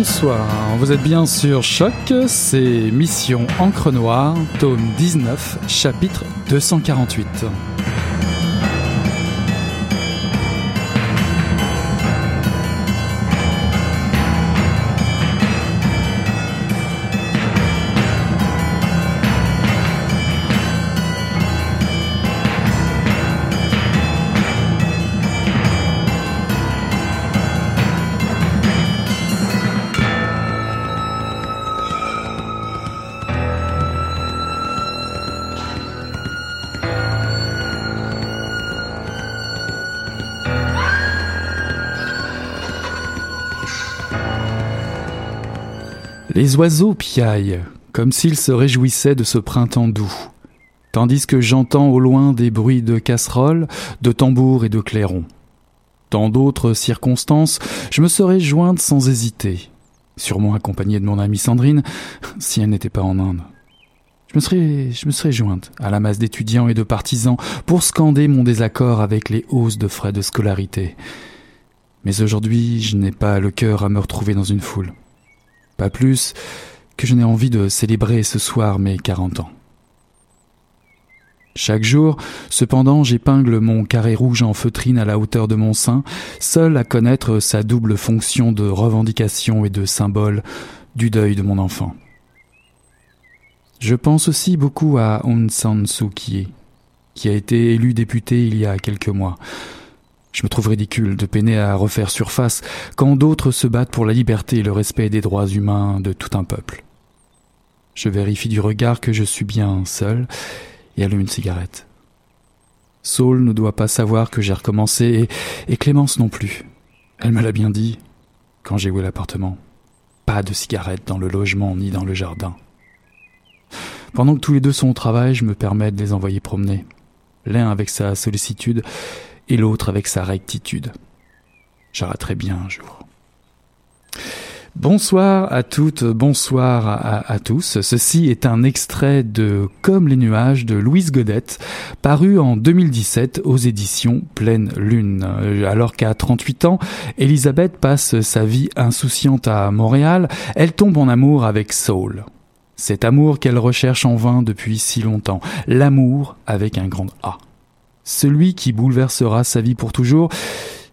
Bonsoir, vous êtes bien sur Choc, c'est Mission Encre Noire, tome 19, chapitre 248. Les oiseaux piaillent, comme s'ils se réjouissaient de ce printemps doux, tandis que j'entends au loin des bruits de casseroles, de tambours et de clairons. Dans d'autres circonstances, je me serais jointe sans hésiter, sûrement accompagnée de mon amie Sandrine, si elle n'était pas en Inde. Je me serais, je me serais jointe à la masse d'étudiants et de partisans pour scander mon désaccord avec les hausses de frais de scolarité. Mais aujourd'hui, je n'ai pas le cœur à me retrouver dans une foule. Pas plus que je n'ai envie de célébrer ce soir mes quarante ans. Chaque jour, cependant, j'épingle mon carré rouge en feutrine à la hauteur de mon sein, seul à connaître sa double fonction de revendication et de symbole du deuil de mon enfant. Je pense aussi beaucoup à Aung San Suu Kyi, qui a été élu député il y a quelques mois. Je me trouve ridicule de peiner à refaire surface quand d'autres se battent pour la liberté et le respect des droits humains de tout un peuple. Je vérifie du regard que je suis bien seul et allume une cigarette. Saul ne doit pas savoir que j'ai recommencé et, Clémence non plus. Elle me l'a bien dit quand j'ai loué l'appartement. Pas de cigarette dans le logement ni dans le jardin. Pendant que tous les deux sont au travail, je me permets de les envoyer promener. L'un avec sa sollicitude et l'autre avec sa rectitude. J'arrêterai bien un jour. Bonsoir à toutes, bonsoir à, tous. Ceci est un extrait de Comme les nuages de Louise Godette, paru en 2017 aux éditions Pleine Lune. Alors qu'à 38 ans, Elisabeth passe sa vie insouciante à Montréal, elle tombe en amour avec Saul. Cet amour qu'elle recherche en vain depuis si longtemps. L'amour avec un grand A. Celui qui bouleversera sa vie pour toujours,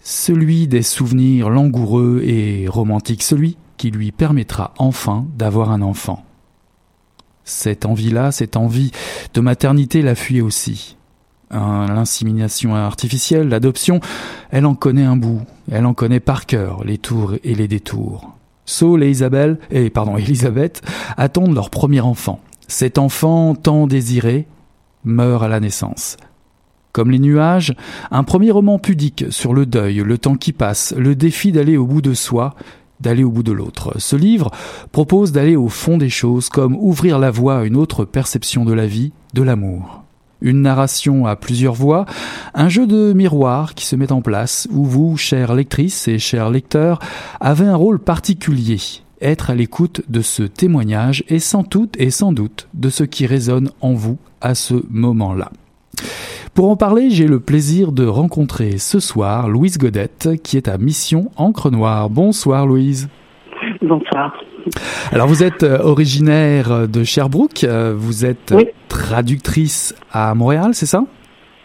celui des souvenirs langoureux et romantiques, celui qui lui permettra enfin d'avoir un enfant. Cette envie-là, cette envie de maternité la fuit aussi. L'insémination artificielle, l'adoption, elle en connaît un bout, elle en connaît par cœur les tours et les détours. Saul et Isabelle, et pardon, Elisabeth attendent leur premier enfant. Cet enfant tant désiré meurt à la naissance. Comme les nuages, un premier roman pudique sur le deuil, le temps qui passe, le défi d'aller au bout de soi, d'aller au bout de l'autre. Ce livre propose d'aller au fond des choses, comme ouvrir la voie à une autre perception de la vie, de l'amour. Une narration à plusieurs voix, un jeu de miroir qui se met en place, où vous, chères lectrices et chers lecteurs, avez un rôle particulier, être à l'écoute de ce témoignage et sans doute et sans doute de ce qui résonne en vous à ce moment-là. Pour en parler, j'ai le plaisir de rencontrer ce soir Louise Godette, qui est à Mission Encre Noire. Bonsoir Louise. Bonsoir. Alors vous êtes euh, originaire de Sherbrooke, euh, vous êtes traductrice à Montréal, c'est ça?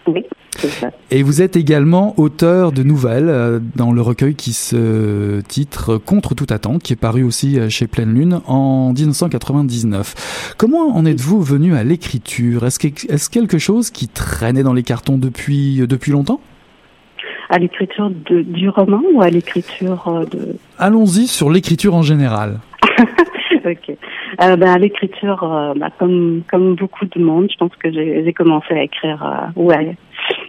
Oui. Et vous êtes également auteur de nouvelles euh, dans le recueil qui se titre Contre toute attente, qui est paru aussi euh, chez Pleine Lune en 1999. Comment en êtes-vous venu à l'écriture? Est-ce est quelque chose qui traînait dans les cartons depuis, euh, depuis longtemps? À l'écriture du roman ou à l'écriture de... Allons-y sur l'écriture en général. ok. ben, à l'écriture, bah, comme, comme beaucoup de monde, je pense que j'ai commencé à écrire ouais,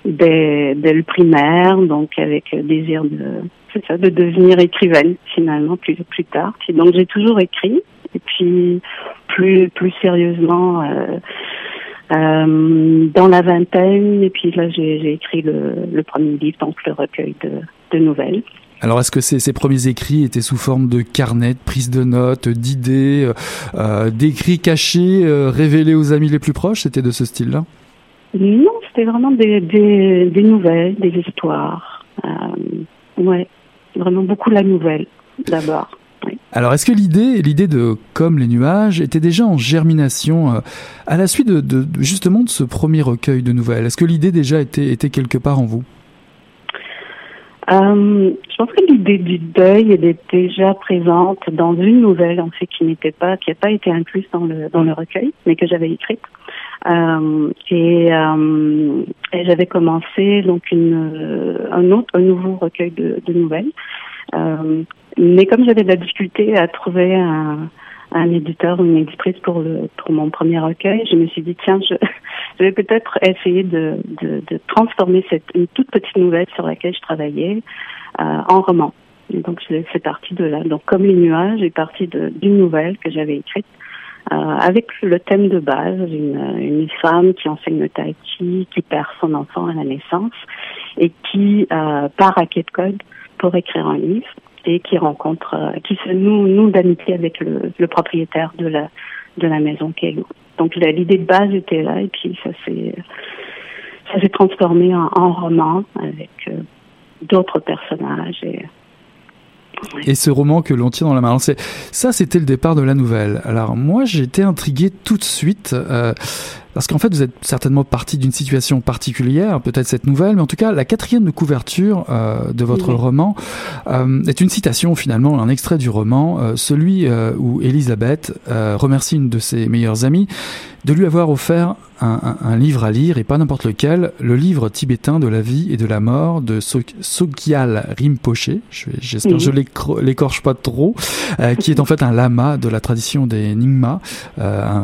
dès, dès le primaire, donc avec le désir de, ça, de devenir écrivaine finalement plus plus tard. donc j'ai toujours écrit et puis plus plus sérieusement euh, euh, dans la vingtaine et puis là j'ai écrit le, premier livre donc le recueil de, nouvelles. Alors, est-ce que ces, premiers écrits étaient sous forme de carnet, de prise de notes, d'idées, euh, euh d'écrits cachés, euh, révélés aux amis les plus proches? C'était de ce style-là? Non, c'était vraiment des, des, des, nouvelles, des histoires. Euh, ouais, vraiment beaucoup la nouvelle d'abord. Alors, est-ce que l'idée, l'idée de Comme les nuages était déjà en germination euh, à la suite de, de, justement de ce premier recueil de nouvelles? Est-ce que l'idée déjà était, était quelque part en vous? Euh, je pense que l'idée du deuil elle est déjà présente dans une nouvelle, en fait, qui n'était pas, qui n'a pas été incluse dans le dans le recueil, mais que j'avais écrite. Euh, et, euh, et j'avais commencé donc une, un autre, un nouveau recueil de, nouvelles. Euh, mais comme j'avais de la difficulté à trouver un, éditeur ou une éditrice pour mon premier recueil, je me suis dit tiens, je, vais peut-être essayer de, transformer cette une toute petite nouvelle sur laquelle je travaillais euh, en roman. Donc c'est parti de là. Donc comme les nuages, est parti d'une nouvelle que j'avais écrite euh, avec le thème de base, une, une femme qui enseigne le tai chi, qui perd son enfant à la naissance et qui euh, part à Cape Cod pour écrire un livre et qui rencontre, euh, qui se noue, noue d'amitié avec le, le, propriétaire de la de la maison qu'elle. Donc l'idée de base était là et puis ça s'est ça s'est transformé en, en, roman avec euh, d'autres personnages et et ce roman que l'on tient dans la main. ça, c'était le départ de la nouvelle. Alors moi, été intrigué tout de suite. Euh, parce qu'en fait, vous êtes certainement parti d'une situation particulière, peut-être cette nouvelle, mais en tout cas, la quatrième de couverture euh, de votre roman euh, est une citation finalement, un extrait du roman, euh, celui où Elisabeth remercie une de ses meilleures amies de lui avoir offert un, un, un, livre à lire, et pas n'importe lequel, le livre tibétain de la vie et de la mort de Sogyal Rinpoche, j'espère que je l'écorche pas trop, qui est en fait un lama de la tradition des Nyingma,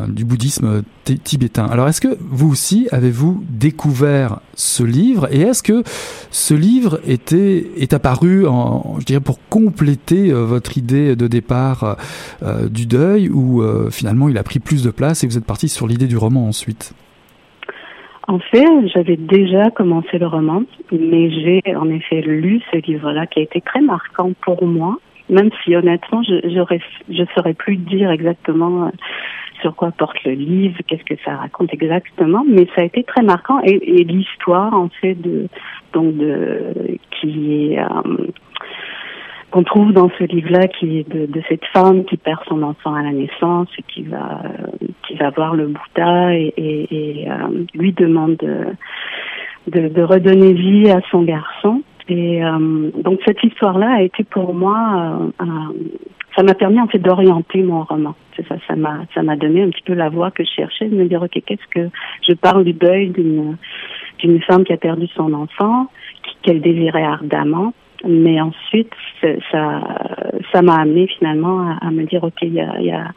du bouddhisme tibétain. Alors est-ce que vous aussi avez-vous découvert ce livre et est-ce que ce livre était est apparu pour compléter euh, votre idée de départ euh, du deuil ou euh, finalement il a pris plus de place et vous êtes parti sur l'idée du roman ensuite? En fait, j'avais déjà commencé le roman, mais j'ai en effet lu ce livre-là qui a été très marquant pour moi, même si honnêtement, je je saurais plus dire exactement sur quoi porte le livre, qu'est-ce que ça raconte exactement, mais ça a été très marquant. Et, et l'histoire en fait de donc de qui est euh, qu'on trouve dans ce livre-là, qui est de, de, cette femme qui perd son enfant à la naissance et qui va qui va voir le Bouddha et, et, et euh, lui demande de, de, de redonner vie à son garçon Et donc cette histoire-là a été pour moi, ça m'a permis en fait d'orienter mon roman. C'est ça, ça m'a, ça m'a donné un petit peu la voie que je cherchais, de me dire ok, qu'est-ce que je parle du deuil d'une d'une femme qui a perdu son enfant, qu'elle désirait ardemment. Mais ensuite, ça, ça m'a amené finalement à, me dire, OK, il y a, y a,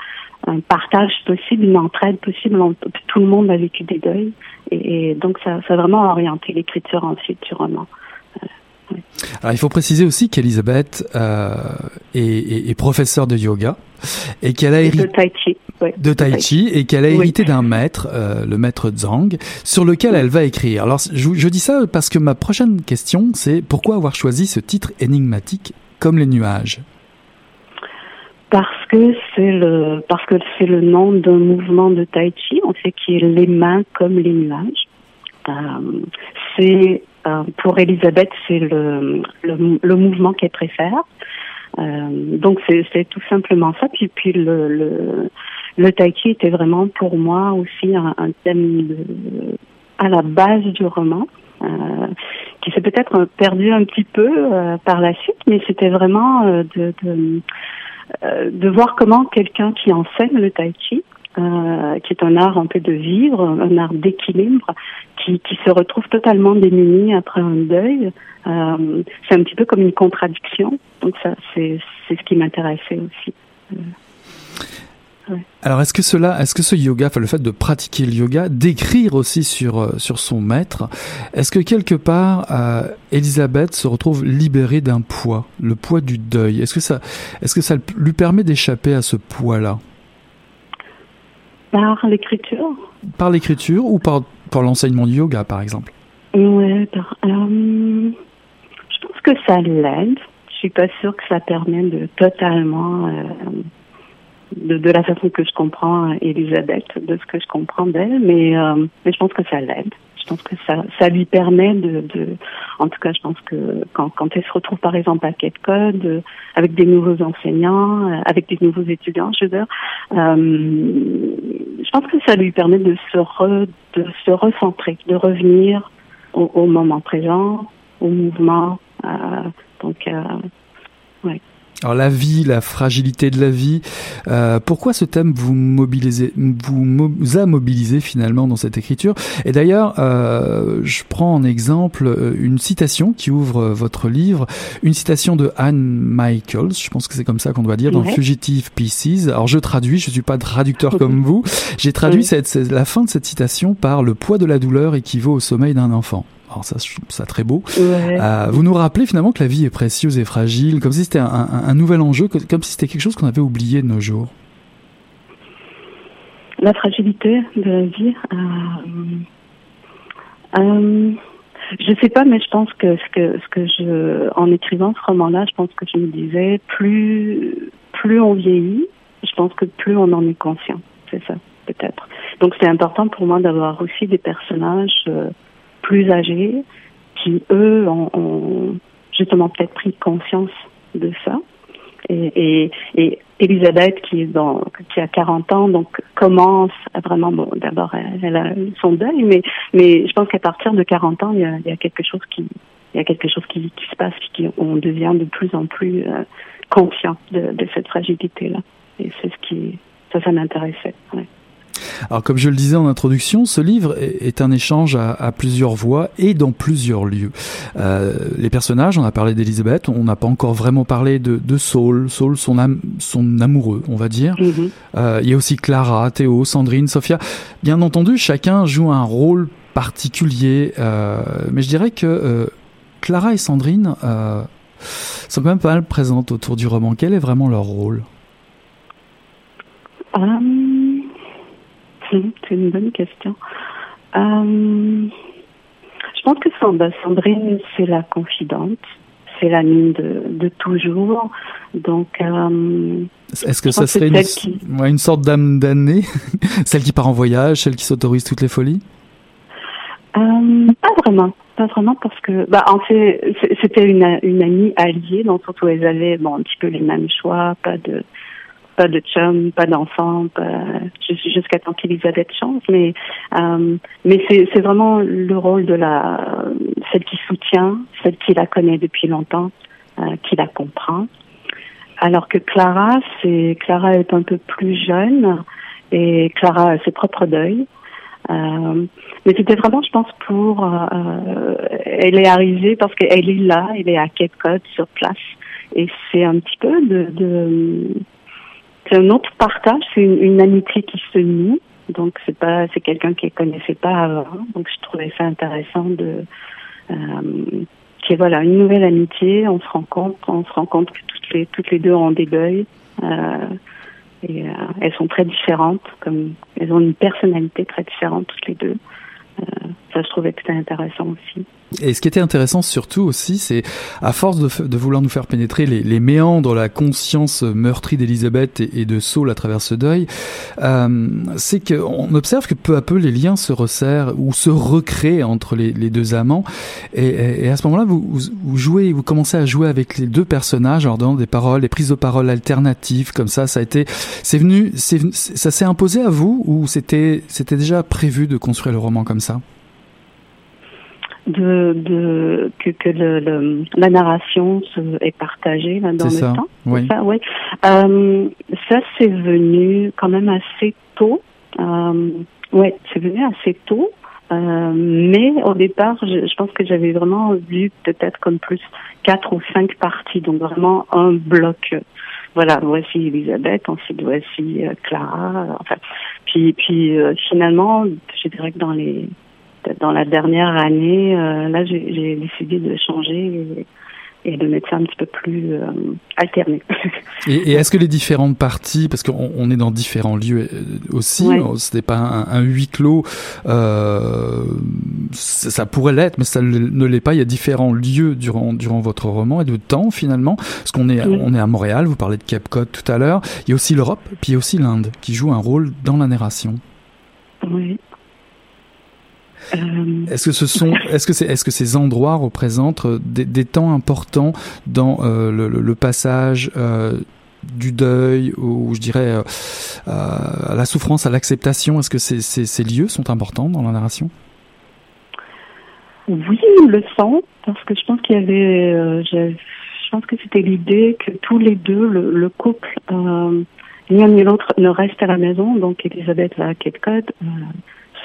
un partage possible, une entraide possible. Tout le monde a vécu des deuils. Et, donc, ça, ça a vraiment orienté l'écriture ensuite du roman. Alors, il faut préciser aussi qu'Elisabeth euh, est, est, professeure de yoga et qu'elle a hérité de tai chi, de tai chi et qu'elle a hérité d'un maître, euh, le maître Zhang, sur lequel elle va écrire. Alors, je, je dis ça parce que ma prochaine question, c'est pourquoi avoir choisi ce titre énigmatique comme les nuages? Parce que c'est le parce que c'est le nom d'un mouvement de tai chi, on sait qu'il est les mains comme les nuages. Euh, c'est euh, pour Elisabeth, c'est le, le, le, mouvement qu'elle préfère. Euh, donc c'est tout simplement ça. Puis puis le, le, le tai chi était vraiment pour moi aussi un, un thème de, à la base du roman. Euh, qui s'est peut-être perdu un petit peu euh, par la suite, mais c'était vraiment euh, de, de, de, voir comment quelqu'un qui enseigne le tai chi euh, qui est un art un peu de vivre, un art d'équilibre, qui, qui, se retrouve totalement démuni après un deuil. Euh, c'est un petit peu comme une contradiction. Donc ça, c'est ce qui m'intéressait aussi. Euh, Alors est-ce que cela, est-ce que ce yoga, le fait de pratiquer le yoga, d'écrire aussi sur sur son maître, est-ce que quelque part Elisabeth se retrouve libérée d'un poids, le poids du deuil? Est-ce que est-ce que ça lui permet d'échapper à ce poids-là? Par l'écriture. Par l'écriture ou par, par l'enseignement du yoga, par exemple? Oui, euh, je pense que ça l'aide. Je suis pas sûre que ça permet de totalement, euh, de, de, la façon que je comprends Elisabeth, de ce que je comprends d'elle, mais, euh, mais je pense que ça l'aide je pense que ça, ça lui permet de, en tout cas, je pense que quand, quand elle se retrouve par exemple à Cape Code, euh, avec des nouveaux enseignants, euh, avec des nouveaux étudiants, je veux dire, euh, je pense que ça lui permet de se, re, de se recentrer, de revenir au, au moment présent, au mouvement. Euh, donc, ouais. Alors la vie, la fragilité de la vie. Euh, pourquoi ce thème vous mobilisez, vous, a mobilisé finalement dans cette écriture? Et d'ailleurs, euh, je prends en exemple euh, une citation qui ouvre votre livre, une citation de Anne Michaels. Je pense que c'est comme ça qu'on doit dire dans Fugitive Pieces. Alors je traduis, je suis pas traducteur comme vous. J'ai traduit cette, la fin de cette citation par le poids de la douleur équivaut au sommeil d'un enfant. Alors ça, je trouve ça très beau. Ouais. Euh, vous nous rappelez finalement que la vie est précieuse et fragile, comme si c'était un, un, un, nouvel enjeu, comme si c'était quelque chose qu'on avait oublié de nos jours. La fragilité de la vie. Euh, euh, je sais pas, mais je pense que ce que ce que je, en écrivant ce roman-là, je pense que je me disais, plus plus on vieillit, je pense que plus on en est conscient. C'est ça, peut-être. Donc c'est important pour moi d'avoir aussi des personnages. Euh, plus âgés qui, eux, ont, justement peut-être pris conscience de ça. Et, et, et, Elisabeth, qui, est dans, qui a 40 ans, donc commence à vraiment, bon, d'abord, elle, a son deuil, mais, mais je pense qu'à partir de 40 ans, il y a, quelque chose qui, il y a quelque chose qui, se passe, qui, on devient de plus en plus euh, conscient de, cette fragilité-là. Et c'est ce qui, ça, ça m'intéressait. Alors comme je le disais en introduction, ce livre est un échange à, à plusieurs voix et dans plusieurs lieux. Euh, les personnages, on a parlé d'Elisabeth, on n'a pas encore vraiment parlé de, de Saul, Saul son, am, son amoureux, on va dire. Mm -hmm. euh, il y a aussi Clara, Théo, Sandrine, Sophia. Bien entendu, chacun joue un rôle particulier, euh, mais je dirais que Clara et Sandrine sont quand même pas mal présentes autour du roman. Quel est vraiment leur rôle? Um... C'est une bonne question. Euh, je pense que Sandrine, c'est la confidente, c'est l'amie de, de, toujours. Donc, euh, est-ce que ça serait une, qui... ouais, une, sorte d'âme damnée Celle qui part en voyage, celle qui s'autorise toutes les folies? Euh, Pas vraiment. Pas vraiment parce que, bah, en fait, c'était une, une amie alliée, sens où elles avaient bon, un petit peu les mêmes choix, pas de pas de chum, pas d'enfant, jusqu'à temps qu'Elisabeth change, mais euh, mais c'est vraiment le rôle de la celle qui soutient, celle qui la connaît depuis longtemps, qui la comprend. Alors que Clara, c'est Clara est un peu plus jeune et Clara a ses propres deuils. Euh, mais c'était vraiment, je pense, pour. Euh, elle est arrivée parce qu'elle est là, elle est à Cape Cod sur place, et c'est un petit peu de. de c'est un autre partage, c'est une, amitié qui se noue. Donc c'est pas, c'est quelqu'un qui ne connaissait pas avant. Donc je trouvais ça intéressant de. Euh, voilà une nouvelle amitié. On se rend compte, on se rend compte que toutes les toutes les deux ont des deuils. Euh, et euh, elles sont très différentes, comme elles ont une personnalité très différente toutes les deux. Euh, ça, je trouvais que c'était intéressant aussi. Et ce qui était intéressant surtout aussi, c'est à force de, vouloir nous faire pénétrer les, les méandres, la conscience meurtrie d'Elisabeth et, de Saul à travers ce deuil, euh, c'est qu'on observe que peu à peu les liens se resserrent ou se recréent entre les, deux amants. Et, à ce moment-là, vous, jouez, vous commencez à jouer avec les deux personnages en donnant des paroles, des prises de parole alternatives, comme ça. Ça a été, c'est venu, ça s'est imposé à vous ou c'était, c'était déjà prévu de construire le roman comme ça? De, de que, que le, la narration se, est partagée là, dans le temps. Oui. Ça, oui. Euh, ça c'est venu quand même assez tôt. Euh, ouais, c'est venu assez tôt. Euh, mais au départ, je, je pense que j'avais vraiment vu peut-être comme plus quatre ou cinq parties, donc vraiment un bloc. Voilà, voici Elisabeth, ensuite voici euh, Clara. Enfin, puis puis euh, finalement, je dirais que dans les dans la dernière année, euh, là, j'ai décidé de changer et, de mettre ça un petit peu plus euh, alterné. et, est-ce que les différentes parties, parce qu'on est dans différents lieux euh, aussi, ce n'est pas un, huis clos, ça, pourrait l'être, mais ça ne l'est pas. Il y a différents lieux durant durant votre roman et de temps finalement, parce qu'on est on est à Montréal. Vous parlez de Cape Cod tout à l'heure. Il y a aussi l'Europe, puis il y a aussi l'Inde qui joue un rôle dans la narration. Oui. Euh, est-ce que ce sont, est-ce que c'est, est-ce que ces endroits représentent euh, des, des temps importants dans euh, le, le, passage euh, du deuil ou je dirais à la souffrance, à l'acceptation? Est-ce que ces, ces, ces, lieux sont importants dans la narration? Oui, le sens parce que je pense qu'il y avait, je, je, pense que c'était l'idée que tous les deux, le, le couple, ni l'un ni l'autre ne reste à la maison. Donc Elisabeth va à Cape Cod,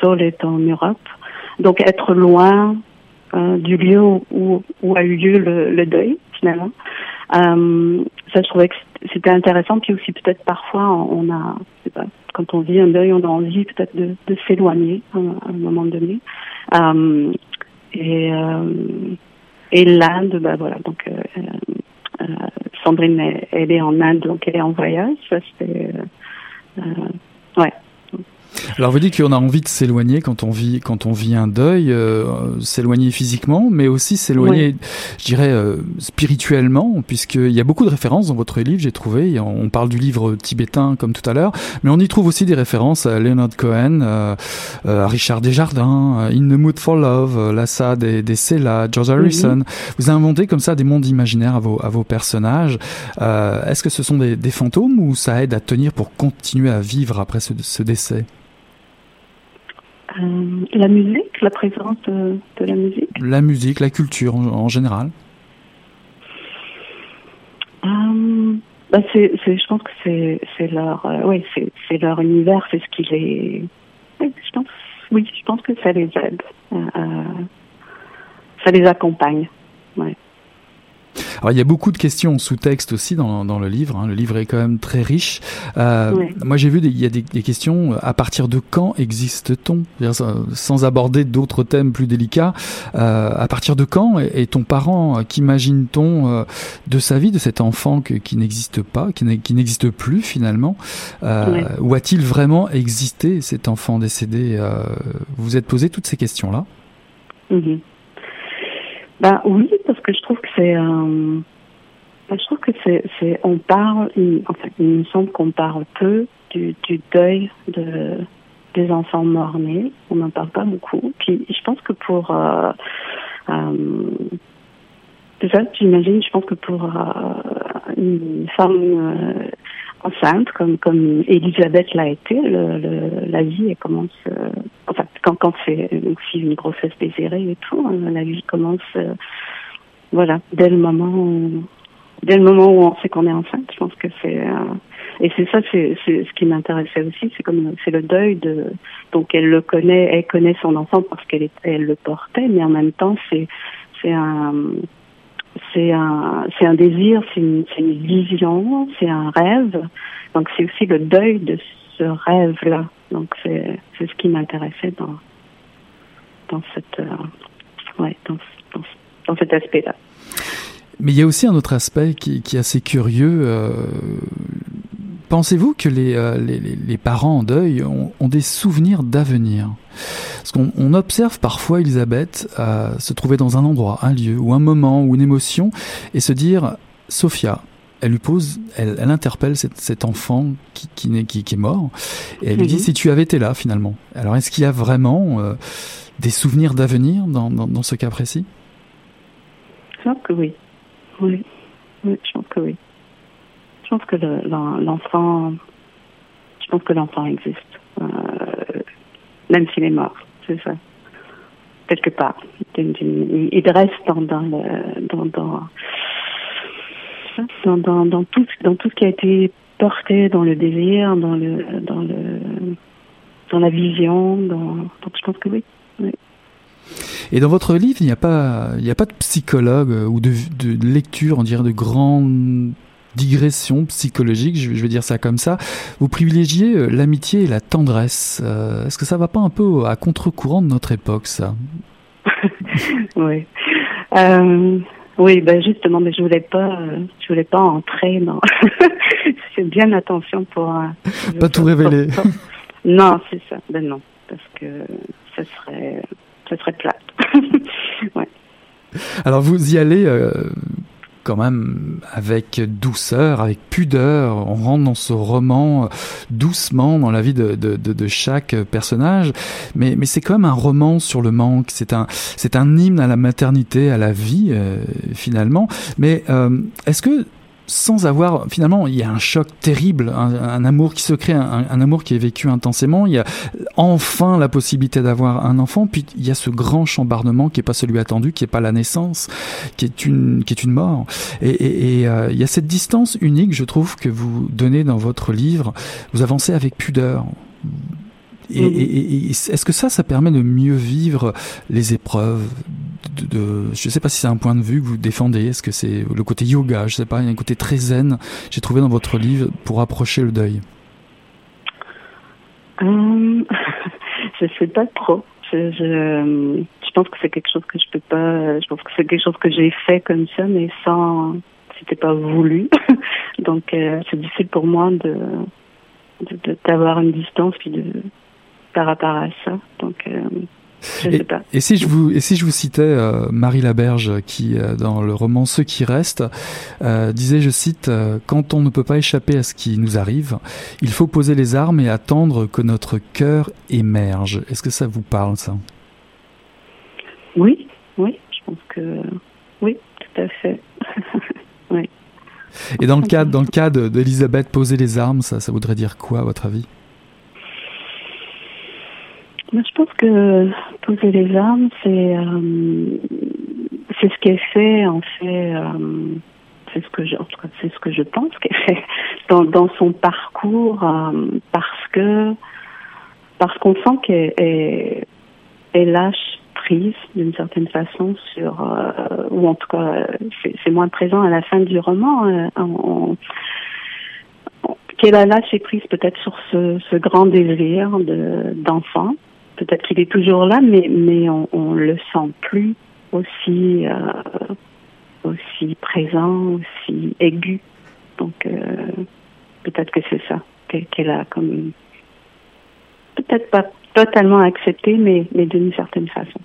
Saul est en Europe. Donc être loin euh, du lieu où, a eu lieu le, le deuil, finalement. Euh, ça, je trouvais que c'était intéressant. Puis aussi, peut-être parfois, on a, pas, quand on vit un deuil, on a envie peut-être de, s'éloigner à, un moment donné. Euh, et, et l'Inde, ben voilà, donc Sandrine, elle, est en Inde, donc elle est en voyage. Ça, c'était, ouais, alors vous dites qu'on a envie de s'éloigner quand on vit quand on vit un deuil, euh, s'éloigner physiquement, mais aussi s'éloigner, je dirais euh, spirituellement, puisqu'il y a beaucoup de références dans votre livre. J'ai trouvé, on parle du livre tibétain comme tout à l'heure, mais on y trouve aussi des références à Leonard Cohen, euh, à Richard Desjardins, In the Mood for Love, Lassa des, des Cella, George Harrison. Vous inventez comme ça des mondes imaginaires à vos à vos personnages. Est-ce que ce sont des, des fantômes ou ça aide à tenir pour continuer à vivre après ce, ce décès? Euh, la musique, la présence de, la musique. La musique, la culture en, général. Euh, bah c'est, je pense que c'est, c'est leur, euh, oui, c'est, c'est leur univers, c'est ce qui les, oui, je pense, oui, je pense que ça les aide, ça les accompagne, ouais. Alors il y a beaucoup de questions sous-texte aussi dans, dans le livre. Hein. Le livre est quand même très riche. Euh, Moi j'ai vu il y a des, des, questions. À partir de quand existe-t-on? Sans aborder d'autres thèmes plus délicats. Euh, à partir de quand est-on parent? Qu'imagine-t-on euh, de sa vie de cet enfant que, qui n'existe pas, qui n'existe plus finalement? Euh, Ou a-t-il vraiment existé cet enfant décédé? Euh, Vous vous êtes posé toutes ces questions là mm-hmm. Ben oui, parce je trouve que c'est euh, je trouve que c'est on parle enfin il me semble qu'on parle peu du, du deuil de des enfants morts-nés, on n'en parle pas beaucoup. Puis je pense que pour euh, euh, déjà j'imagine, je pense que pour euh, une femme enceinte comme comme Elisabeth l'a été, le, le, la vie elle commence enfin quand quand c'est aussi une grossesse désirée et tout, hein, la vie commence, voilà, dès le moment où, dès le moment où on sait qu'on est enceinte. Je pense que c'est euh, et c'est ça, c'est ce qui m'intéressait aussi, c'est comme c'est le deuil de donc elle le connaît, elle connaît son enfant parce qu'elle elle le portait, mais en même temps c'est c'est un c'est un c'est un désir, c'est une, une vision, c'est un rêve. Donc c'est aussi le deuil de ce rêve-là. Donc c'est c'est ce qui m'intéressait dans dans cette euh, ouais dans, dans, cet aspect-là. Mais il y a aussi un autre aspect qui, qui est assez curieux. Euh, Pensez-vous que les, euh, les, les, parents en deuil ont, ont des souvenirs d'avenir? Parce qu'on on observe parfois Elisabeth euh, se trouver dans un endroit, un lieu, ou un moment, ou une émotion, et se dire, Sophia, elle lui pose, elle, elle interpelle cet, cet, enfant qui, qui, qui, qui, est mort, et elle lui dit mhm. si tu avais été là finalement. Alors est-ce qu'il y a vraiment euh, des souvenirs d'avenir dans, dans, dans, ce cas précis? Je pense que oui. Oui, oui je pense que oui. Je pense que l'enfant, je pense que l'enfant existe, euh, même s'il est mort, c'est ça. Quelque part, il reste dans dans le, dans, dans dans, dans, tout dans tout ce qui a été porté dans le désir, dans le dans le dans la vision, dans donc je pense que oui. oui. Et dans votre livre, il n'y a pas, il n'y a pas de psychologue ou de, de lecture, on dirait, de grandes digression psychologique, je vais dire ça comme ça. Vous privilégiez euh, l'amitié et la tendresse. Euh, est-ce que ça va pas un peu à contre-courant de notre époque, ça? Oui. Euh, oui, ben justement, mais je voulais pas, je voulais pas entrer dans. Fais bien attention pour. pas tout révéler. Non, c'est ça. Ben non, parce que ça serait, ça serait. Alors vous y allez euh, quand même avec douceur, avec pudeur. On rentre dans ce roman euh, doucement dans la vie de, chaque personnage, mais, mais c'est quand même un roman sur le manque. C'est un, hymne à la maternité, à la vie euh, finalement. Mais euh, est-ce que sans avoir finalement il y a un choc terrible un, un amour qui se crée un, un, amour qui est vécu intensément. Il y a enfin la possibilité d'avoir un enfant puis il y a ce grand chambardement qui est pas celui attendu qui est pas la naissance qui est une qui est une mort. Et, et, et euh, il y a cette distance unique je trouve que vous donnez dans votre livre. Vous avancez avec pudeur. Et, et, et est-ce que ça, ça permet de mieux vivre les épreuves de, de je sais pas si c'est un point de vue que vous défendez. Est-ce que c'est le côté yoga Je sais pas. Il y a un côté très zen. J'ai trouvé dans votre livre pour approcher le deuil. Hum, je sais pas trop. Je pense que c'est quelque chose que je peux pas. Je pense que c'est quelque chose que j'ai fait comme ça, mais sans. C'était pas voulu. Donc euh, c'est difficile pour moi de d'avoir une distance puis de par rapport à ça. Donc, euh, je et, sais pas. Et si je vous, et si je vous citais euh, Marie Laberge, qui, euh, dans le roman Ceux qui restent, euh, disait, je cite, Quand on ne peut pas échapper à ce qui nous arrive, il faut poser les armes et attendre que notre cœur émerge. Est-ce que ça vous parle, ça? Oui, oui, je pense que oui, tout à fait. oui. Et dans le cas, dans le cas d'Elisabeth, poser les armes, ça, ça voudrait dire quoi, à votre avis? Moi, je pense que poser les armes, c'est euh, c'est ce est fait en fait. Euh, c'est ce que je, en tout cas, c'est ce que je pense qu'elle fait dans, dans son parcours euh, parce que parce qu'on sent qu'elle elle lâche prise d'une certaine façon sur ou en tout cas c'est moins présent à la fin du roman. Qu'elle a lâché prise peut-être sur ce, ce grand désir de d'enfant peut-être qu'il est toujours là, mais, mais on, on le sent plus aussi, euh, aussi présent, aussi aigu. Donc, euh, peut-être que c'est ça qu'elle a comme. Peut-être pas totalement accepté, mais, mais d'une certaine façon.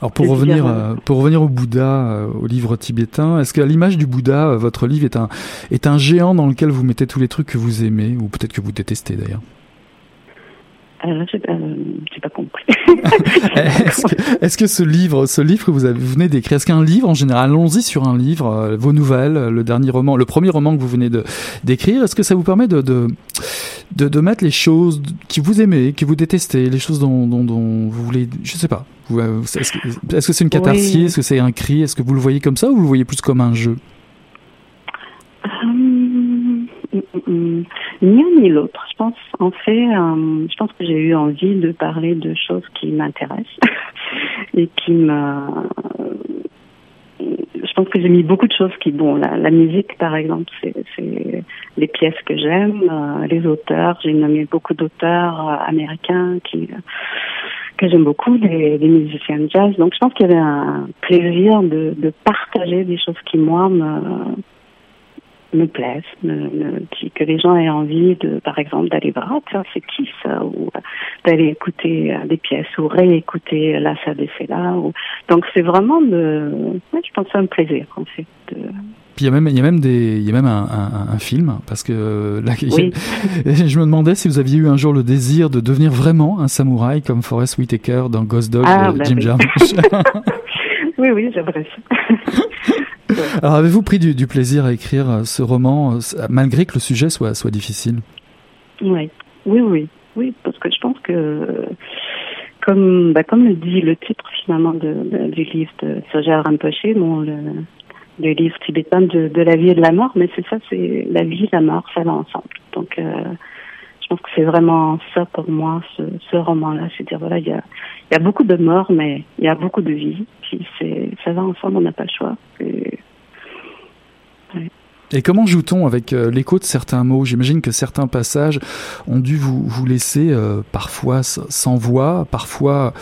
Alors pour revenir, euh, pour revenir au Bouddha, euh, au livre tibétain, est-ce qu'à l'image du Bouddha, euh, votre livre est un, est un géant dans lequel vous mettez tous les trucs que vous aimez, ou peut-être que vous détestez d'ailleurs? Euh, j'ai pas compris. est-ce, que, est-ce que, ce livre, ce livre que vous, avez, vous venez d'écrire, est-ce qu'un livre en général, allons-y sur un livre, vos nouvelles, le dernier roman, le premier roman que vous venez de, d'écrire, est-ce que ça vous permet de, de, de, de mettre les choses que vous aimez, que vous détestez, les choses dont, dont, dont vous voulez, je sais pas, est-ce que, est-ce que c'est une catharsis, est-ce que c'est un cri, est-ce que vous le voyez comme ça ou vous le voyez plus comme un jeu? Ni un ni l'autre. Je pense, en fait, euh, je pense que j'ai eu envie de parler de choses qui m'intéressent et qui me. Je pense que j'ai mis beaucoup de choses qui, bon, la, musique par exemple, c'est les pièces que j'aime, euh, les auteurs. J'ai nommé beaucoup d'auteurs euh, américains qui que j'aime beaucoup, des, des, musiciens de jazz. Donc je pense qu'il y avait un plaisir de, de partager des choses qui moi me me plaisent, que les gens aient envie de, par exemple, d'aller voir, oh, c'est qui ça, ou d'aller écouter euh, des pièces, ou réécouter là, ça, c'est là. Ou... Donc c'est vraiment de, je pense un plaisir en fait. De... Puis il y a même, il y a même des, il y a même un, un, un film parce que euh, là, je me demandais si vous aviez eu un jour le désir de devenir vraiment un samouraï comme Forrest Whitaker dans Ghost Dog ah, de bah Jim oui. Jarmusch. oui, oui, j'aimerais ça. Alors avez-vous pris du, plaisir à écrire euh, ce roman euh, malgré que le sujet soit, difficile? Oui, oui, oui, oui, parce que je pense que comme, bah, comme le dit le titre finalement du livre de Rinpoche, bon, le, livre tibétain de, la vie et de la mort, mais c'est ça, c'est la vie et la mort, ça va ensemble. Donc euh, je pense que c'est vraiment ça pour moi, ce, roman-là, c'est dire voilà, il y a, beaucoup de morts, mais il y a beaucoup de vie, puis ça va ensemble, on n'a pas le choix. Et comment joue-t-on avec euh, l'écho de certains mots? J'imagine que certains passages ont dû vous, vous laisser euh, parfois sans voix, parfois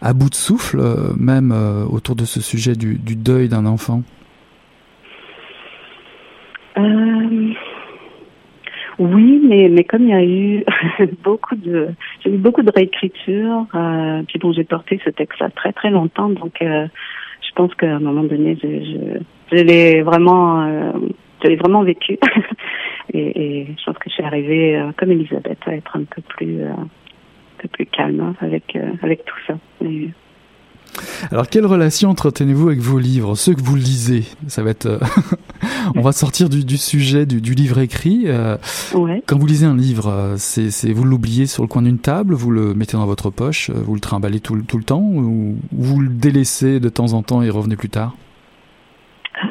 à bout de souffle, euh, même autour de ce sujet du, deuil d'un enfant. Oui, mais, mais comme il y a eu beaucoup de, j'ai eu beaucoup de réécriture, puis bon, j'ai porté ce texte-là très très longtemps, donc je pense qu'à un moment donné, je l'ai vraiment je l'ai vraiment vécu. et, et, je pense que je suis arrivée, euh, comme Elisabeth, à être un peu plus, euh, un peu plus calme hein, avec, euh, avec tout ça. Et... Alors, quelle relation entretenez-vous avec vos livres, ceux que vous lisez? Ça va être. On va sortir du, du sujet du, du, livre écrit. Ouais. Quand vous lisez un livre, c'est vous l'oubliez sur le coin d'une table, vous le mettez dans votre poche, vous le trimballez tout, tout le temps, ou vous le délaissez de temps en temps et revenez plus tard?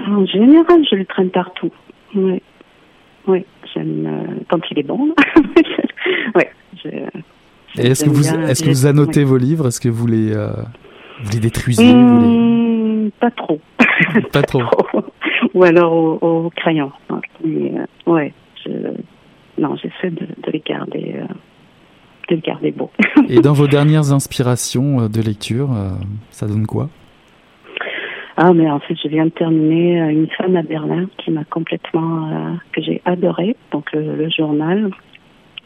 En général, je le traîne partout. Oui. Oui, j'aime euh, quand il est bon. oui. Je, Et est-ce que vous est-ce que vous annotez oui. vos livres? Est-ce que vous les euh, vous les détruisez mmh, vous les... Pas trop. pas, trop. Ou alors au, au crayon. Mais, euh, ouais. Je, non, j'essaie de, de, les garder. Euh, de les garder beaux. Et dans vos dernières inspirations de lecture, ça donne quoi? Ah, mais en fait, je viens de terminer euh, Une femme à Berlin qui m'a complètement, euh, que j'ai adoré. Donc, le, journal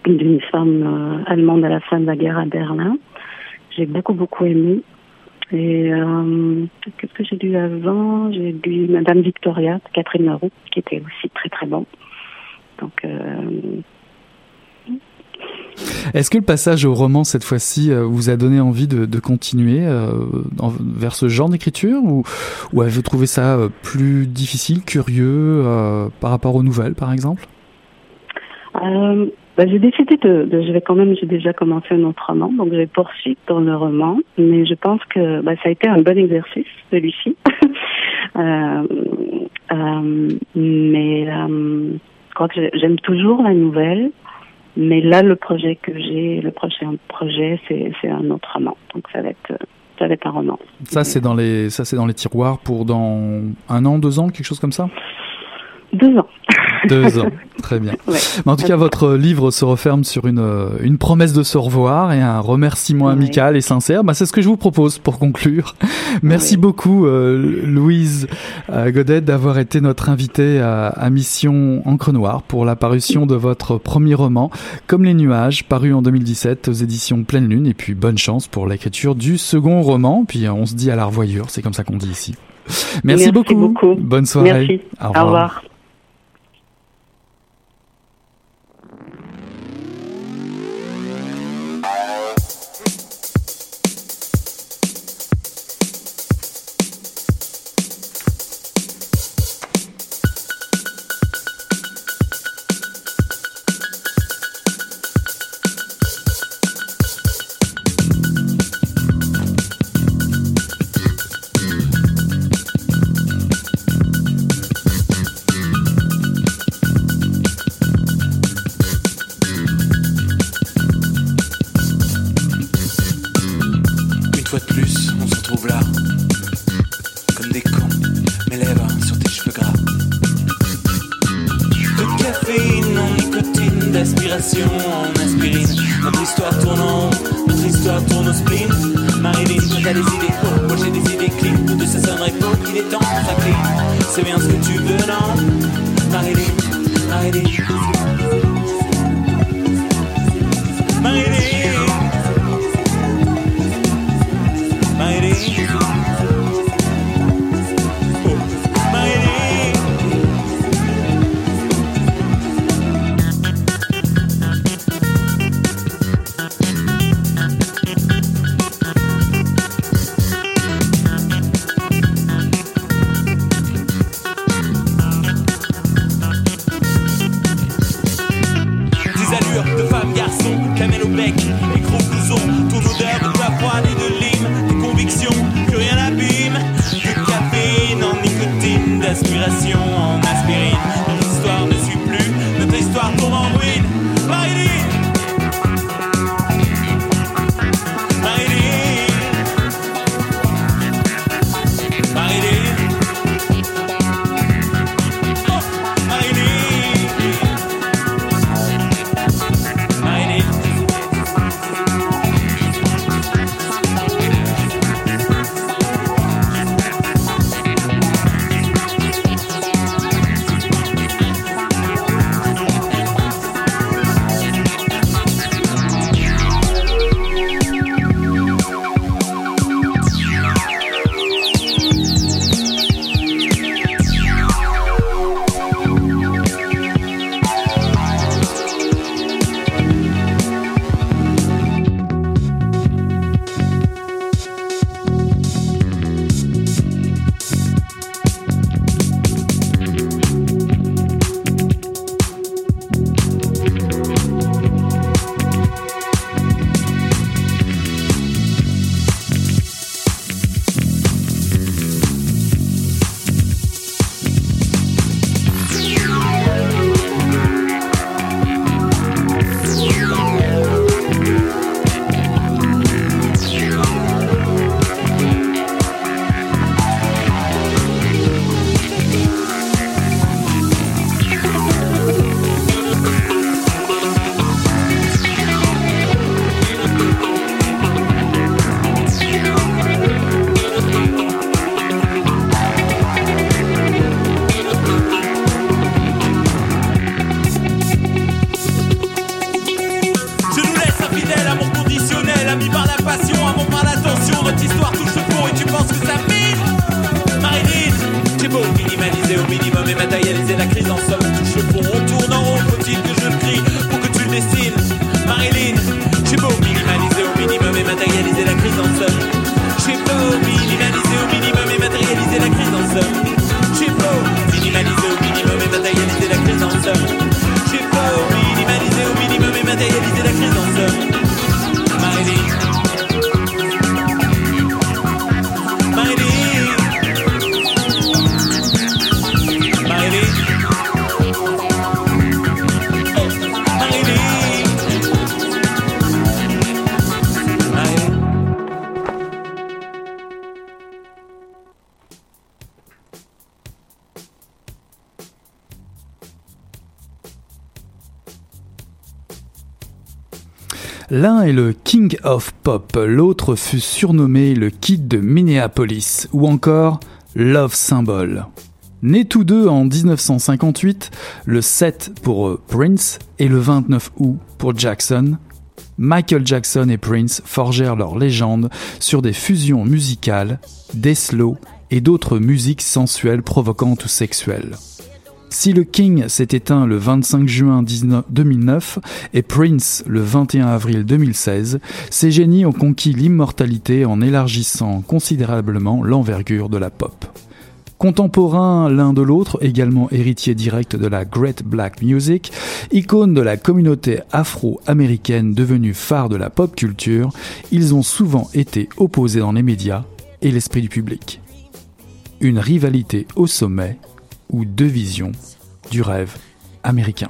d'une femme euh, allemande à la fin de la guerre à Berlin. J'ai beaucoup, beaucoup aimé. Et qu'est-ce que j'ai lu avant? J'ai lu Madame Victoria Catherine Leroux, qui était aussi très, très bon. Donc, est-ce que le passage au roman cette fois-ci euh, vous a donné envie de, continuer euh, vers ce genre d'écriture ou, ou avez-vous trouvé ça euh, plus difficile, curieux par rapport aux nouvelles par exemple? Bah, J'ai décidé de, de, quand même, j'ai déjà commencé un autre roman, donc je vais poursuivre dans le roman, mais je pense que bah, ça a été un bon exercice celui-ci. mais je crois que j'aime toujours la nouvelle. Mais là, le projet que j'ai, le prochain projet, c'est un autre roman. Donc ça va être, ça va être un roman. Ça, c'est dans les, ça c'est dans les tiroirs pour dans un an, deux ans, quelque chose comme ça? Deux ans. Deux ans, très bien. Ouais. Mais en tout cas, votre livre se referme sur une, une promesse de se revoir et un remerciement ouais. amical et sincère. Bah, c'est ce que je vous propose pour conclure. Merci ouais. beaucoup, euh, Louise euh, Godet, d'avoir été notre invitée à, à Mission Encre Noire pour la parution de votre premier roman, Comme les nuages, paru en 2017 aux éditions Pleine Lune. Et puis, bonne chance pour l'écriture du second roman. Puis, on se dit à la revoyure, c'est comme ça qu'on dit ici. Merci, Merci beaucoup. beaucoup. Bonne soirée. Merci. Au revoir. Au revoir. L'un est le King of Pop, l'autre fut surnommé le Kid de Minneapolis, ou encore Love Symbol. Nés tous deux en 1958, le 7 pour euh, Prince et le 29 août pour Jackson, Michael Jackson et Prince forgèrent leur légende sur des fusions musicales, des slows et d'autres musiques sensuelles provocantes ou sexuelles. Si le King s'est éteint le 25 juin 19 2009 et Prince le 21 avril 2016, ces génies ont conquis l'immortalité en élargissant considérablement l'envergure de la pop. Contemporains l'un de l'autre, également héritiers directs de la Great Black Music, icônes de la communauté afro-américaine devenue phare de la pop culture, ils ont souvent été opposés dans les médias et l'esprit du public. Une rivalité au sommet ou deux visions du rêve américain.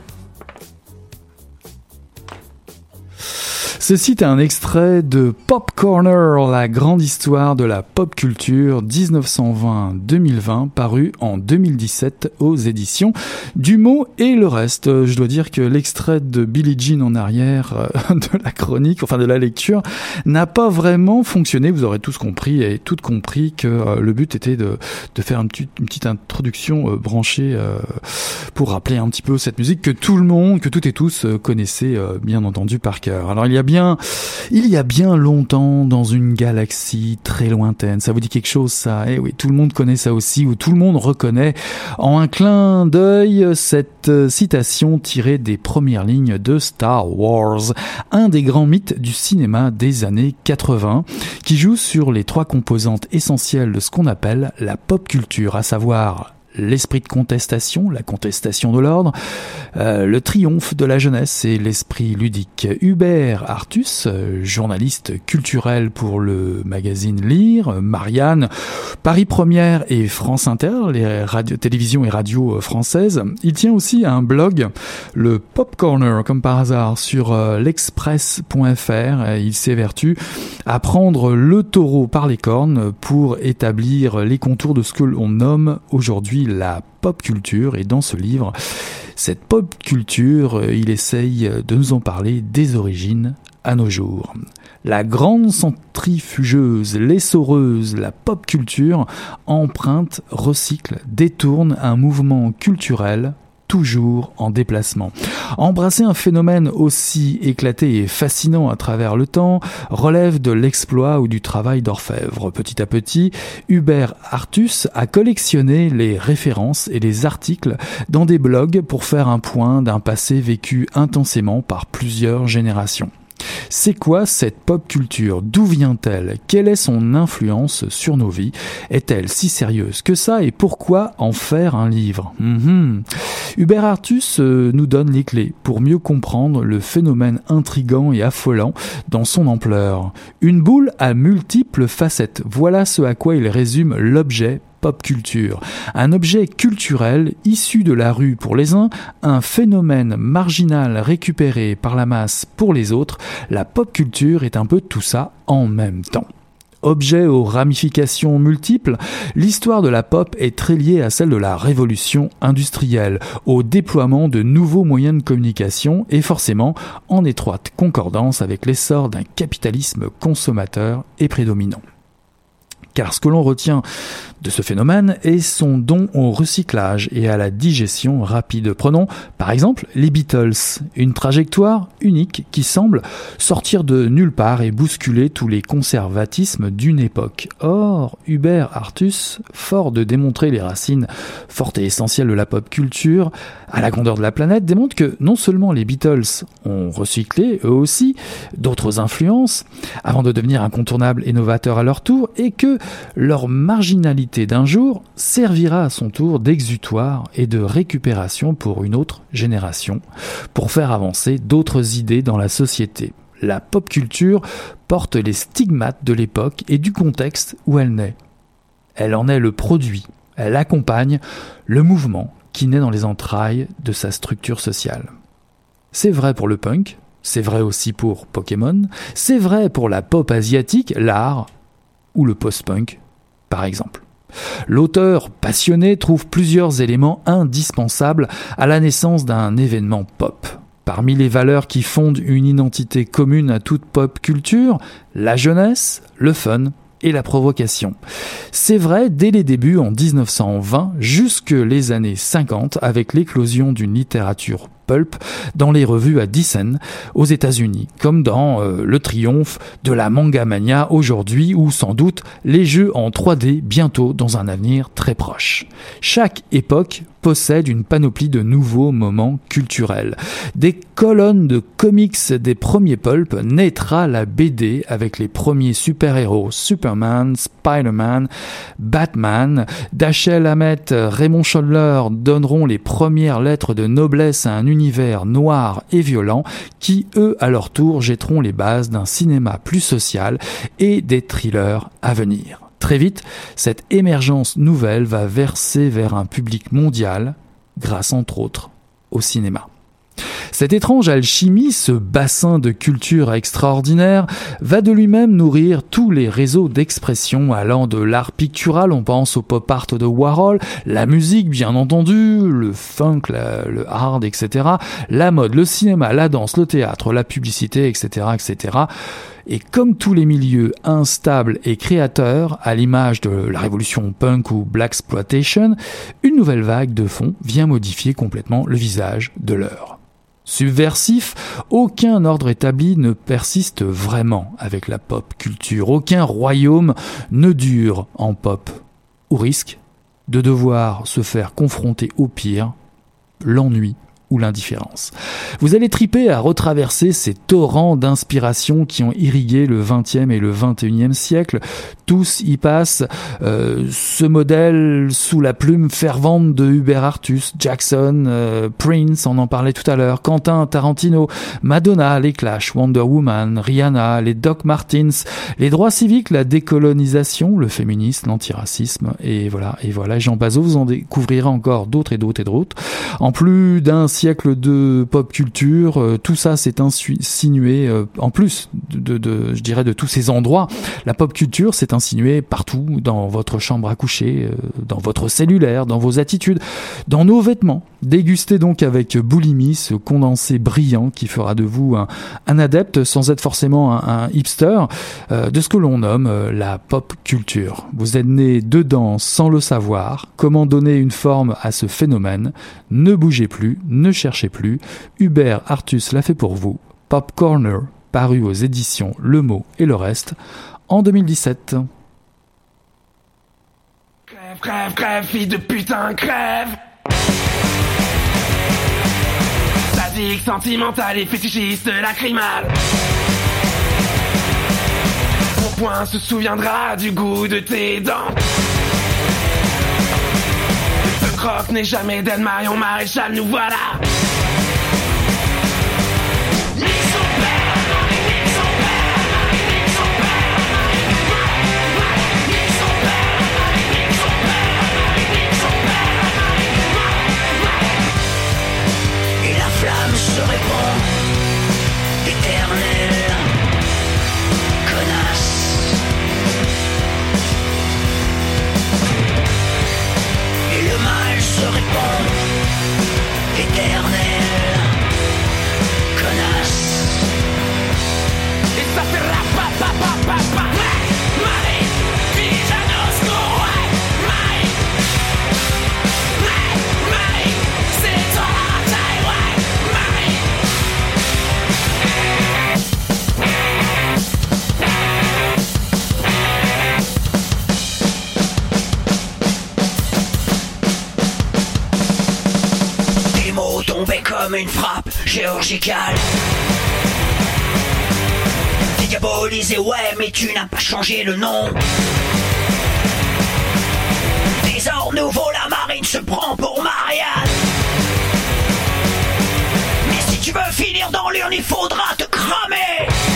Ceci est un extrait de Pop Corner, la grande histoire de la pop culture 1920-2020, paru en 2017 aux éditions du mot et le reste. Je dois dire que l'extrait de Billie Jean en arrière euh, de la chronique, enfin de la lecture, n'a pas vraiment fonctionné. Vous aurez tous compris et toutes compris que euh, le but était de, faire une petite, une petite introduction euh, branchée pour rappeler un petit peu cette musique que tout le monde, que toutes et tous connaissaient bien entendu par cœur. Alors il y a bien, il y a bien longtemps dans une galaxie très lointaine. Ça vous dit quelque chose ça? Eh oui, tout le monde connaît ça aussi, ou tout le monde reconnaît en un clin d'œil cette citation tirée des premières lignes de Star Wars, un des grands mythes du cinéma des années 80, qui joue sur les trois composantes essentielles de ce qu'on appelle la pop culture, à savoir l'esprit de contestation, la contestation de l'ordre, euh, le triomphe de la jeunesse et l'esprit ludique. Hubert Artus, journaliste culturel pour le magazine Lire, Marianne, Paris Première et France Inter, les radios, télévisions et radios françaises. Il tient aussi un blog, le Pop Corner, comme par hasard, sur euh, l'express.fr. Il s'évertue à prendre le taureau par les cornes pour établir les contours de ce que l'on nomme aujourd'hui la pop culture et dans ce livre, cette pop culture, euh, il essaye de nous en parler des origines à nos jours. La grande centrifugeuse, l'essoreuse, la pop culture emprunte, recycle, détourne un mouvement culturel toujours en déplacement. Embrasser un phénomène aussi éclaté et fascinant à travers le temps relève de l'exploit ou du travail d'orfèvre. Petit à petit, Hubert Artus a collectionné les références et les articles dans des blogs pour faire un point d'un passé vécu intensément par plusieurs générations. C'est quoi cette pop culture? D'où vient-elle? Quelle est son influence sur nos vies? Est-elle si sérieuse que ça? Et pourquoi en faire un livre? Mhm. Hubert Artus euh, nous donne les clés pour mieux comprendre le phénomène intrigant et affolant dans son ampleur. Une boule à multiples facettes. Voilà ce à quoi il résume l'objet pop culture. Un objet culturel issu de la rue pour les uns, un phénomène marginal récupéré par la masse pour les autres, la pop culture est un peu tout ça en même temps. Objet aux ramifications multiples, l'histoire de la pop est très liée à celle de la révolution industrielle, au déploiement de nouveaux moyens de communication et forcément en étroite concordance avec l'essor d'un capitalisme consommateur et prédominant. Car ce que l'on retient de ce phénomène est son don au recyclage et à la digestion rapide. Prenons par exemple les Beatles, une trajectoire unique qui semble sortir de nulle part et bousculer tous les conservatismes d'une époque. Or, Hubert Artus, fort de démontrer les racines fortes et essentielles de la pop culture à la grandeur de la planète, démontre que non seulement les Beatles ont recyclé eux aussi d'autres influences avant de devenir incontournables et novateurs à leur tour et que leur marginalité d'un jour servira à son tour d'exutoire et de récupération pour une autre génération, pour faire avancer d'autres idées dans la société. La pop culture porte les stigmates de l'époque et du contexte où elle naît. Elle en est le produit, elle accompagne le mouvement qui naît dans les entrailles de sa structure sociale. C'est vrai pour le punk, c'est vrai aussi pour Pokémon, c'est vrai pour la pop asiatique, l'art ou le post-punk, par exemple. L'auteur passionné trouve plusieurs éléments indispensables à la naissance d'un événement pop. Parmi les valeurs qui fondent une identité commune à toute pop culture, la jeunesse, le fun et la provocation. C'est vrai dès les débuts en 1920 jusque les années 50 avec l'éclosion d'une littérature pulp dans les revues à Dissen aux États-Unis, comme dans euh, le triomphe de la manga mania aujourd'hui ou sans doute les jeux en 3D bientôt dans un avenir très proche. Chaque époque possède une panoplie de nouveaux moments culturels. Des colonnes de comics des premiers pulp naîtra la BD avec les premiers super-héros Superman, Spider-Man, Batman, Dashiell Hammett, Raymond Chandler donneront les premières lettres de noblesse à un univers noir et violent qui, eux, à leur tour, jetteront les bases d'un cinéma plus social et des thrillers à venir. Très vite, cette émergence nouvelle va verser vers un public mondial, grâce entre autres au cinéma. Cette étrange alchimie, ce bassin de culture extraordinaire, va de lui-même nourrir tous les réseaux d'expression allant de l'art pictural, on pense au pop art de Warhol, la musique bien entendu, le funk, le hard, etc., la mode, le cinéma, la danse, le théâtre, la publicité, etc., etc. Et comme tous les milieux instables et créateurs, à l'image de la révolution punk ou black exploitation, une nouvelle vague de fond vient modifier complètement le visage de l'heure. Subversif, aucun ordre établi ne persiste vraiment avec la pop culture, aucun royaume ne dure en pop, au risque de devoir se faire confronter au pire, l'ennui l'indifférence. Vous allez triper à retraverser ces torrents d'inspiration qui ont irrigué le XXe et le XXIe siècle. Tous y passent euh, ce modèle sous la plume fervente de Hubert Artus, Jackson, euh, Prince, on en parlait tout à l'heure, Quentin Tarantino, Madonna, les Clash, Wonder Woman, Rihanna, les Doc Martins, les droits civiques, la décolonisation, le féminisme, l'antiracisme, et voilà, et voilà, Jean Bazot, vous en découvrirez encore d'autres et d'autres et d'autres. En plus d'un siècle de pop culture, euh, tout ça s'est insinué, euh, en plus de, je dirais, de tous ces endroits, la pop culture s'est insinuée partout, dans votre chambre à coucher, euh, dans votre cellulaire, dans vos attitudes, dans nos vêtements. Dégustez donc avec boulimie ce condensé brillant qui fera de vous un, adepte, sans être forcément un hipster, de ce que l'on nomme la pop culture. Vous êtes né dedans sans le savoir. Comment donner une forme à ce phénomène? Ne bougez plus, ne cherchez plus, Hubert Artus l'a fait pour vous, Pop Corner, paru aux éditions Le Mot et le reste, en 2017. Crève, crève, crève, fille de putain, crève. Sadique, sentimental et fétichiste, lacrymal Mon poing se souviendra du goût de tes dents croque n'est jamais d'elle Marion Maréchal, nous voilà. Et mal se répand, éternel, connasse. Et ça fait rap, pa, pa, pa, pa, pa. Une frappe chirurgicale. T'es diabolisé, ouais, mais tu n'as pas changé le nom. Des ordres nouveaux, la marine se prend pour Marianne. Mais si tu veux finir dans l'urne, il faudra te cramer.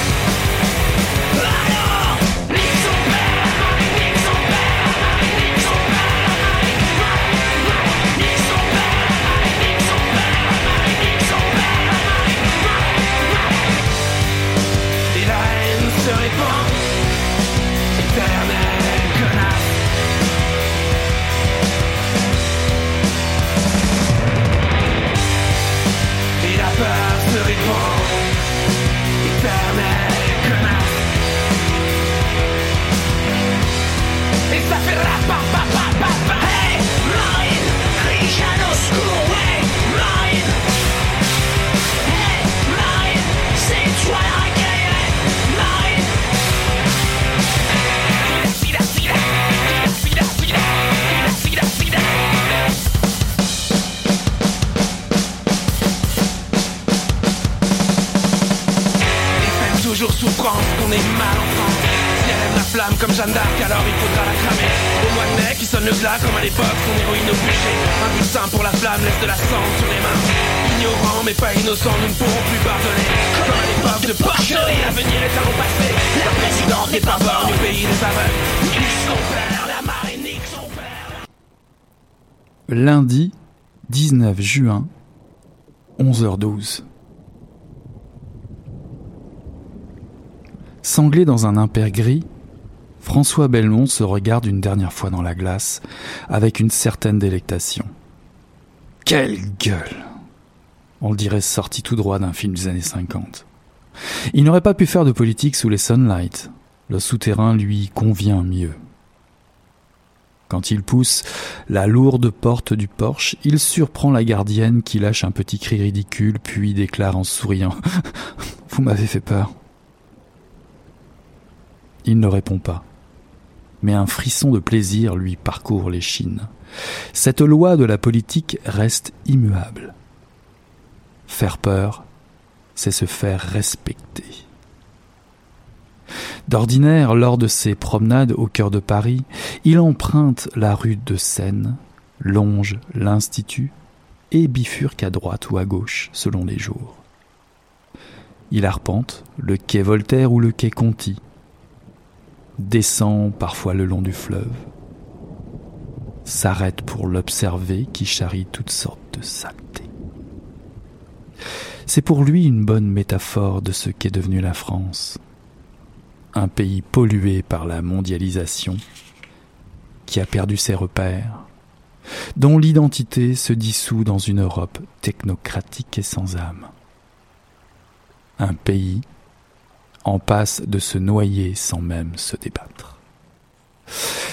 Pa, pa, pa, pa, pa. Souffrance qu'on est mal en France. Si elle aime la flamme comme Jeanne d'Arc, alors il faudra la cramer. Au mois de mai, qui sonne le glas comme à l'époque, son héroïne au bûcher. Un bulletin pour la flamme laisse de la cendre sur les mains. Ignorants mais pas innocents, nous ne pourrons plus pardonner. Comme à l'époque de Porcherie, l'avenir est à nos passés. La présidente n'est pas borne du pays des aveugles. Nique son père, la marine nique son père. Lundi 19 juin, 11h12. Sanglé dans un impair gris, François Belmont se regarde une dernière fois dans la glace avec une certaine délectation. Quelle gueule On le dirait sorti tout droit d'un film des années 50. Il n'aurait pas pu faire de politique sous les sunlights. Le souterrain lui convient mieux. Quand il pousse la lourde porte du porche, il surprend la gardienne qui lâche un petit cri ridicule, puis déclare en souriant Vous m'avez fait peur. Il ne répond pas, mais un frisson de plaisir lui parcourt les chines. Cette loi de la politique reste immuable. Faire peur, c'est se faire respecter. D'ordinaire, lors de ses promenades au cœur de Paris, il emprunte la rue de Seine, longe l'Institut et bifurque à droite ou à gauche selon les jours. Il arpente le quai Voltaire ou le quai Conti, descend parfois le long du fleuve, s'arrête pour l'observer qui charrie toutes sortes de saletés. C'est pour lui une bonne métaphore de ce qu'est devenue la France un pays pollué par la mondialisation, qui a perdu ses repères, dont l'identité se dissout dans une Europe technocratique et sans âme. Un pays en passe de se noyer sans même se débattre.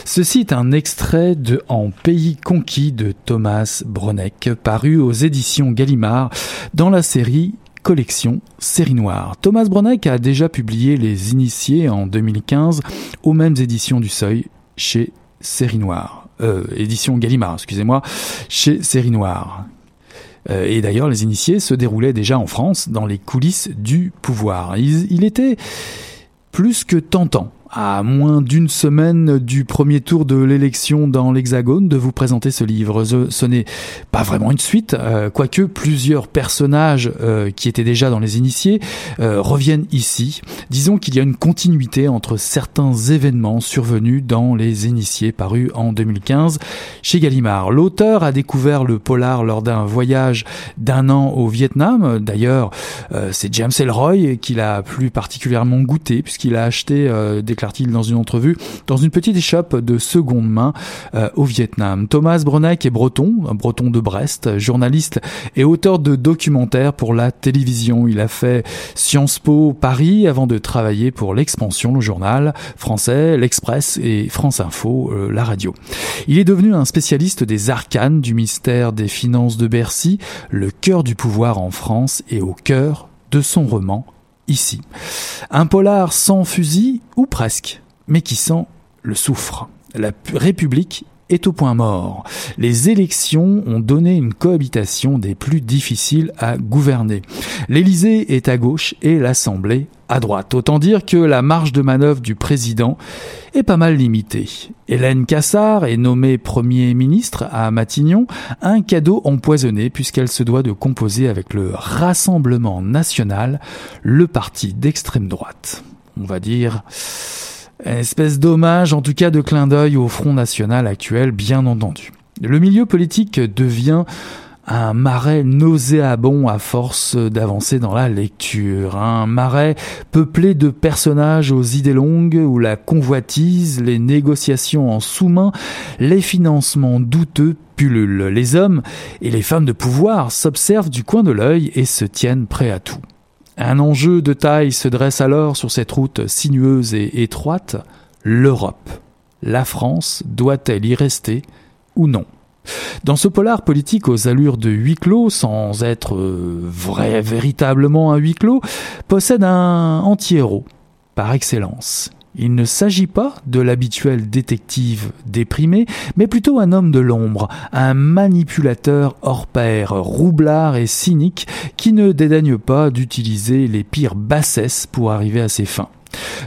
Ceci est un extrait de En pays conquis de Thomas Bronek, paru aux éditions Gallimard dans la série collection Série Noire. Thomas Bronek a déjà publié Les Initiés en 2015 aux mêmes éditions du Seuil chez Série Noire. Euh, édition Gallimard, excusez-moi, chez Série Noire. Euh, et d'ailleurs, Les Initiés se déroulaient déjà en France dans les coulisses du pouvoir. il était plus que tentant à moins d'une semaine du premier tour de l'élection dans l'Hexagone, de vous présenter ce livre. Ce, n'est pas vraiment une suite, euh, quoique plusieurs personnages euh, qui étaient déjà dans les initiés euh, reviennent ici. Disons qu'il y a une continuité entre certains événements survenus dans les initiés parus en 2015 chez Gallimard. L'auteur a découvert le polar lors d'un voyage d'un an au Vietnam. D'ailleurs, c'est James Elroy qui l'a plus particulièrement goûté puisqu'il a acheté des il dans une entrevue, dans une petite échoppe de seconde main euh, au Vietnam. Thomas Bronek est breton, un breton de Brest, journaliste et auteur de documentaires pour la télévision. Il a fait Sciences Po Paris avant de travailler pour l'Expansion, le journal français, l'Express et France Info, euh, la radio. Il est devenu un spécialiste des arcanes du mystère des finances de Bercy, le cœur du pouvoir en France et au cœur de son roman ici. Un polar sans fusil, ou presque, mais qui sent le soufre. La République est au point mort. Les élections ont donné une cohabitation des plus difficiles à gouverner. L'Élysée est à gauche et l'Assemblée à droite. Autant dire que la marge de manœuvre du président est pas mal limitée. Hélène Cassard est nommée Premier ministre à Matignon, un cadeau empoisonné puisqu'elle se doit de composer avec le Rassemblement national, le parti d'extrême droite. On va dire espèce d'hommage, en tout cas de clin d'œil au Front National actuel, bien entendu. Le milieu politique devient un marais nauséabond à force d'avancer dans la lecture, un marais peuplé de personnages aux idées longues où la convoitise, les négociations en sous-main, les financements douteux pullulent. Les hommes et les femmes de pouvoir s'observent du coin de l'œil et se tiennent prêts à tout. Un enjeu de taille se dresse alors sur cette route sinueuse et étroite, l'Europe. La France doit-elle y rester ou non? Dans ce polar politique aux allures de huis clos, sans être euh, vrai, véritablement un huis clos, possède un anti-héros, par excellence. Il ne s'agit pas de l'habituel détective déprimé, mais plutôt un homme de l'ombre, un manipulateur hors pair, roublard et cynique, qui ne dédaigne pas d'utiliser les pires bassesses pour arriver à ses fins.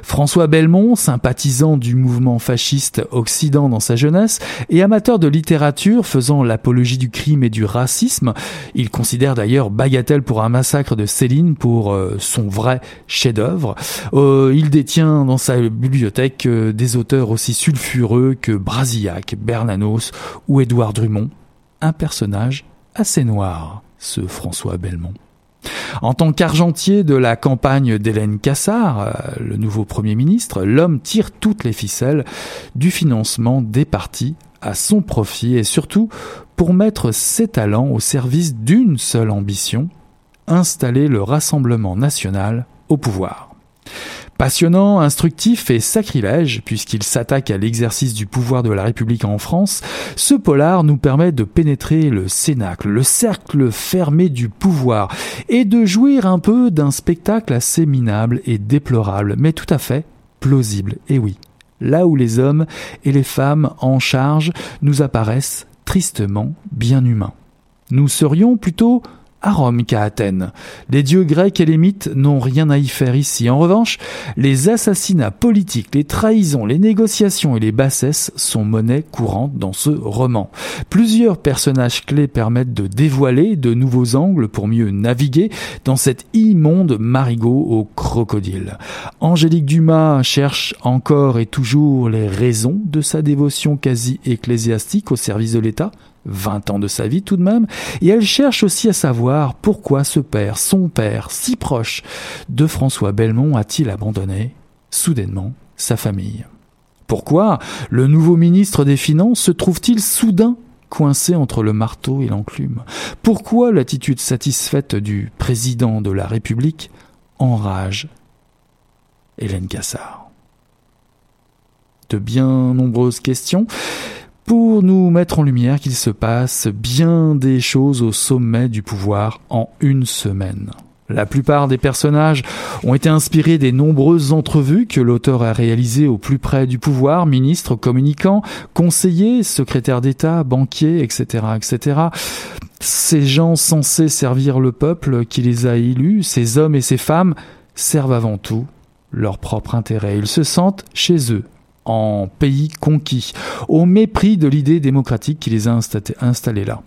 François Belmont, sympathisant du mouvement fasciste Occident dans sa jeunesse et amateur de littérature faisant l'apologie du crime et du racisme, il considère d'ailleurs Bagatelle pour un massacre de Céline pour euh, son vrai chef-d'œuvre. Euh, il détient dans sa bibliothèque euh, des auteurs aussi sulfureux que Brasillac, Bernanos ou Édouard Drummond. Un personnage assez noir, ce François Belmont. En tant qu'argentier de la campagne d'Hélène Cassard, euh, le nouveau Premier ministre, l'homme tire toutes les ficelles du financement des partis à son profit et surtout pour mettre ses talents au service d'une seule ambition, installer le Rassemblement national au pouvoir. Passionnant, instructif et sacrilège, puisqu'il s'attaque à l'exercice du pouvoir de la République en France, ce polar nous permet de pénétrer le cénacle, le cercle fermé du pouvoir, et de jouir un peu d'un spectacle assez minable et déplorable, mais tout à fait plausible, et oui, là où les hommes et les femmes en charge nous apparaissent tristement bien humains. Nous serions plutôt à Rome qu'à Athènes. Les dieux grecs et les mythes n'ont rien à y faire ici. En revanche, les assassinats politiques, les trahisons, les négociations et les bassesses sont monnaie courante dans ce roman. Plusieurs personnages clés permettent de dévoiler de nouveaux angles pour mieux naviguer dans cet immonde marigot au crocodile. Angélique Dumas cherche encore et toujours les raisons de sa dévotion quasi ecclésiastique au service de l'État 20 ans de sa vie tout de même, et elle cherche aussi à savoir pourquoi ce père, son père, si proche de François Belmont, a-t-il abandonné, soudainement, sa famille. Pourquoi le nouveau ministre des Finances se trouve-t-il soudain coincé entre le marteau et l'enclume? Pourquoi l'attitude satisfaite du président de la République enrage Hélène Cassard? De bien nombreuses questions pour nous mettre en lumière qu'il se passe bien des choses au sommet du pouvoir en une semaine. La plupart des personnages ont été inspirés des nombreuses entrevues que l'auteur a réalisées au plus près du pouvoir, ministres, communicants, conseillers, secrétaires d'État, banquiers, etc., etc. Ces gens censés servir le peuple qui les a élus, ces hommes et ces femmes, servent avant tout leur propre intérêt. Ils se sentent chez eux, en pays conquis, au mépris de l'idée démocratique qui les a installés là.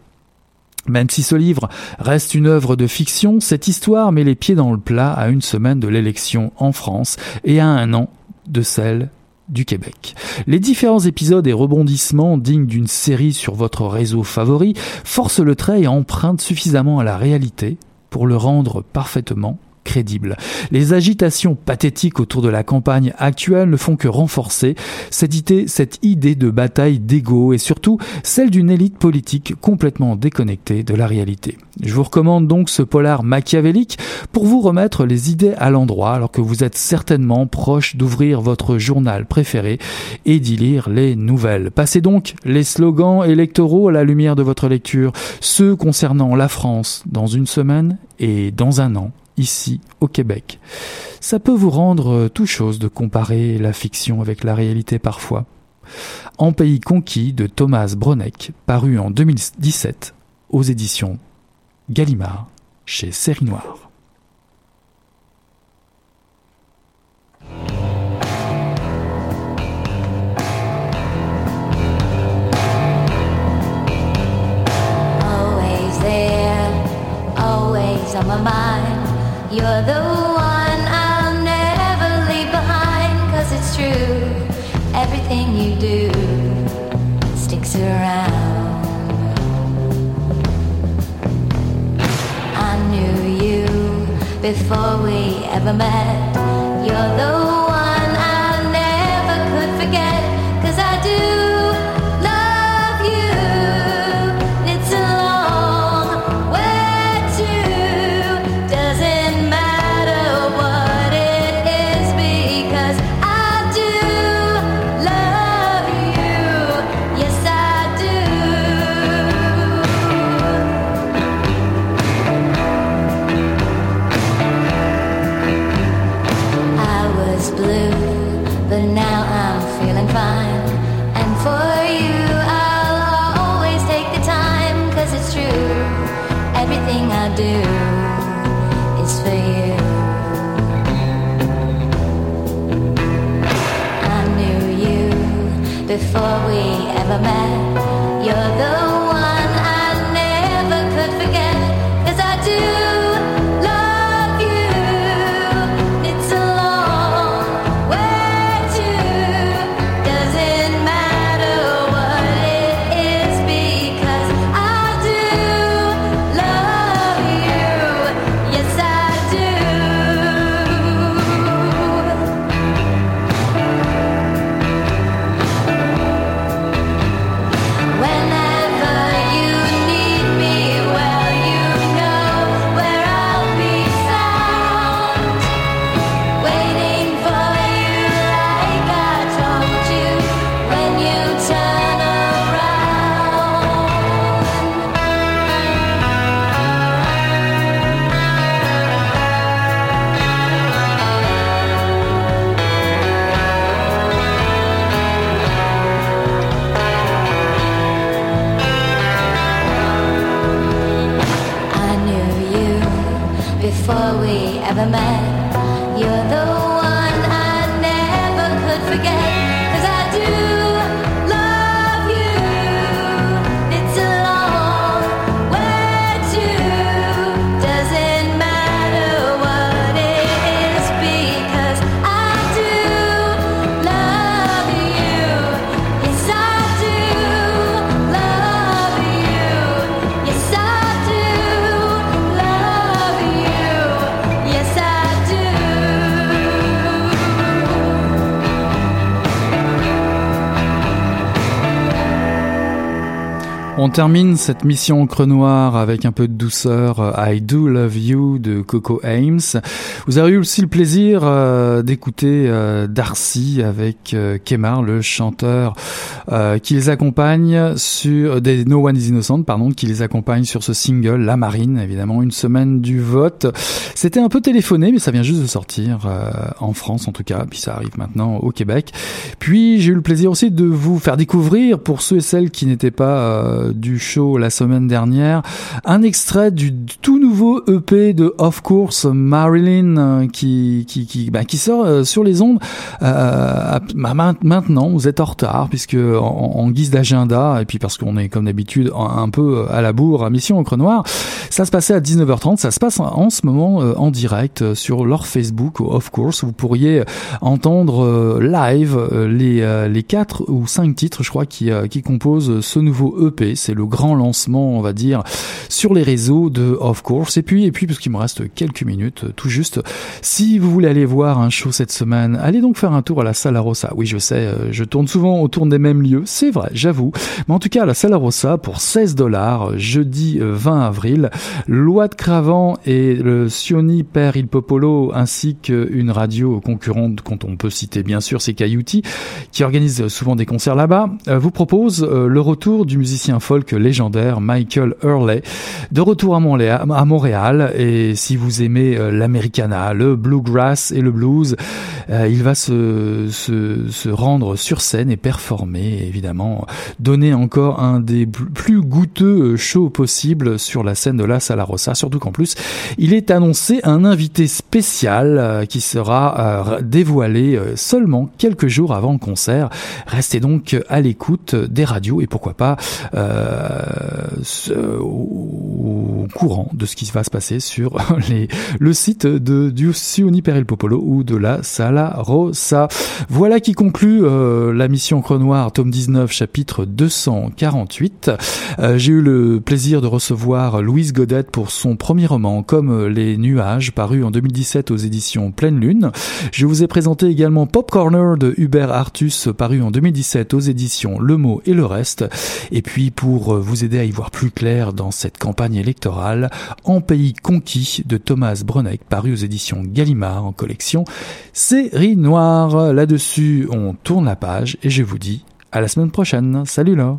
Même si ce livre reste une œuvre de fiction, cette histoire met les pieds dans le plat à une semaine de l'élection en France et à un an de celle du Québec. Les différents épisodes et rebondissements dignes d'une série sur votre réseau favori forcent le trait et empruntent suffisamment à la réalité pour le rendre parfaitement crédible. Les agitations pathétiques autour de la campagne actuelle ne font que renforcer cette idée, cette idée de bataille d'ego et surtout celle d'une élite politique complètement déconnectée de la réalité. Je vous recommande donc ce polar machiavélique pour vous remettre les idées à l'endroit alors que vous êtes certainement proche d'ouvrir votre journal préféré et d'y lire les nouvelles. Passez donc les slogans électoraux à la lumière de votre lecture, ceux concernant la France dans une semaine et dans un an ici au Québec. Ça peut vous rendre euh, tout chose de comparer la fiction avec la réalité parfois. En pays conquis de Thomas Bronek, paru en 2017 aux éditions Gallimard chez Série Noire. My mind. You're the one I'll never leave behind. Cause it's true, everything you do sticks around. I knew you before we ever met. You're the before we ever met. You're the On termine cette mission Encre Noire avec un peu de douceur euh, I Do Love You de Coco Ames. Vous avez eu aussi le plaisir euh, d'écouter euh, Darcy avec Kemar, le chanteur qui les accompagne sur des No One Is Innocent, pardon, qui les accompagne sur ce single La Marine, évidemment une semaine du vote. C'était un peu téléphoné, mais ça vient juste de sortir en France en tout cas, puis ça arrive maintenant au Québec. Puis j'ai eu le plaisir aussi de vous faire découvrir pour ceux et celles qui n'étaient pas du show la semaine dernière, un extrait du tout nouveau EP de Of Course Marilyn euh, qui qui bah, qui sort euh, sur les ondes euh, bah, maintenant. Vous êtes en retard puisque en, guise d'agenda et puis parce qu'on est comme d'habitude un, peu à la bourre à Mission Encre Noire, ça se passait à 19h30. Ça se passe en ce moment en direct sur leur Facebook Of Course. Vous pourriez entendre live les les quatre ou cinq titres, je crois, qui qui composent ce nouveau EP c'est le grand lancement, on va dire, sur les réseaux de Of Course. Et puis, et puis, parce qu'il me reste quelques minutes, tout juste, si vous voulez aller voir un show cette semaine, allez donc faire un tour à la Sala Rossa. Oui, je sais, euh, je tourne souvent autour des mêmes lieux, c'est vrai, j'avoue. Mais en tout cas, à la Sala Rossa, pour 16 dollars, jeudi 20 euh, avril, Loi de Cravant et le Sioni Père Il Popolo, ainsi qu'une radio concurrente, quand on peut citer bien sûr, c'est Cayuti, qui organise souvent des concerts là-bas, euh, vous propose le retour du musicien folk légendaire Michael Hurley, de retour à Montréal, et si vous aimez euh, l'americana, le bluegrass et le blues, euh, il va se, rendre sur scène et performer, évidemment, donner encore un des plus goûteux shows possibles sur la scène de la Sala Rossa, surtout qu'en plus, il est annoncé un invité spécial euh, qui sera dévoilé seulement quelques jours avant le concert. Restez donc à l'écoute des radios et pourquoi pas euh, au, courant de ce qui va se passer sur les, le site de du Sioni per il Popolo ou de la Sala Rossa. Voilà qui conclut euh, la mission Crenoir, tome 19, chapitre 248. Euh, j'ai eu le plaisir de recevoir Louise Godette pour son premier roman, Comme les nuages, paru en 2017 aux éditions Pleine Lune. Je vous ai présenté également Pop Corner de Hubert Artus, paru en 2017 aux éditions Le Mot et le Reste. Et puis pour vous aider à y voir plus clair dans cette campagne électorale, En pays conquis de Thomas Bruneck, paru aux éditions Gallimard en collection Série Noire. Là-dessus, on tourne la page et je vous dis à la semaine prochaine. Salut là